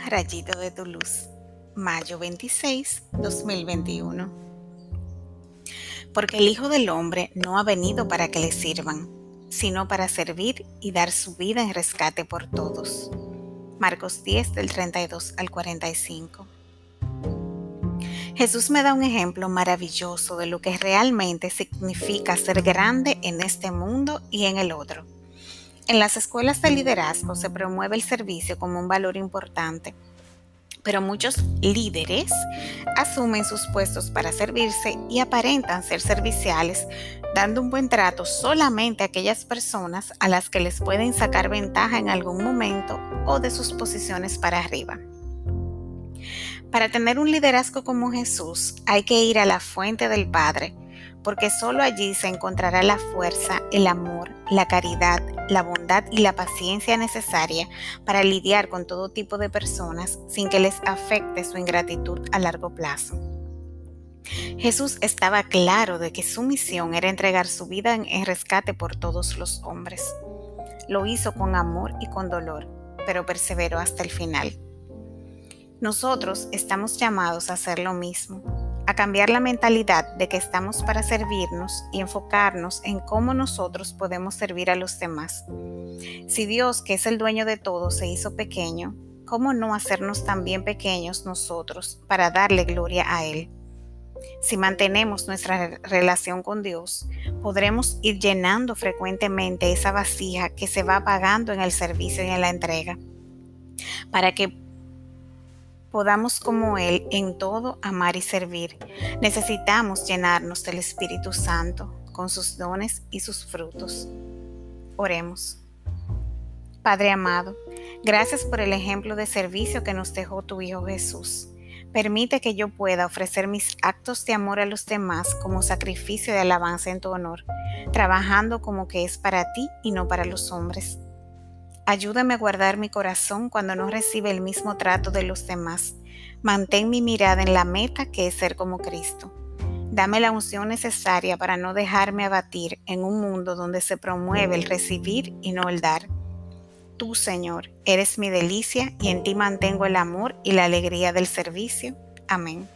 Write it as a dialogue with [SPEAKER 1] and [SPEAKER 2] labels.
[SPEAKER 1] Rayito de tu luz, mayo 26, 2021. Porque el Hijo del Hombre no ha venido para que le sirvan, sino para servir y dar su vida en rescate por todos. Marcos 10 del 32 al 45. Jesús me da un ejemplo maravilloso de lo que realmente significa ser grande en este mundo y en el otro en las escuelas de liderazgo se promueve el servicio como un valor importante, pero muchos líderes asumen sus puestos para servirse y aparentan ser serviciales, dando un buen trato solamente a aquellas personas a las que les pueden sacar ventaja en algún momento o de sus posiciones para arriba. Para tener un liderazgo como Jesús hay que ir a la fuente del Padre, porque solo allí se encontrará la fuerza, el amor, la caridad, la bondad y la paciencia necesaria para lidiar con todo tipo de personas sin que les afecte su ingratitud a largo plazo. Jesús estaba claro de que su misión era entregar su vida en rescate por todos los hombres. Lo hizo con amor y con dolor, pero perseveró hasta el final. Nosotros estamos llamados a hacer lo mismo, a cambiar la mentalidad de que estamos para servirnos y enfocarnos en cómo nosotros podemos servir a los demás. Si Dios, que es el dueño de todo, se hizo pequeño, ¿cómo no hacernos también pequeños nosotros para darle gloria a Él? Si mantenemos nuestra relación con Dios, podremos ir llenando frecuentemente esa vasija que se va apagando en el servicio y en la entrega, para que podamos como Él en todo amar y servir. Necesitamos llenarnos del Espíritu Santo con sus dones y sus frutos. Oremos. Padre amado, gracias por el ejemplo de servicio que nos dejó tu Hijo Jesús. Permite que yo pueda ofrecer mis actos de amor a los demás como sacrificio de alabanza en tu honor, trabajando como que es para ti y no para los hombres. Ayúdame a guardar mi corazón cuando no recibe el mismo trato de los demás. Mantén mi mirada en la meta que es ser como Cristo. Dame la unción necesaria para no dejarme abatir en un mundo donde se promueve el recibir y no el dar. Tú, Señor, eres mi delicia y en ti mantengo el amor y la alegría del servicio. Amén.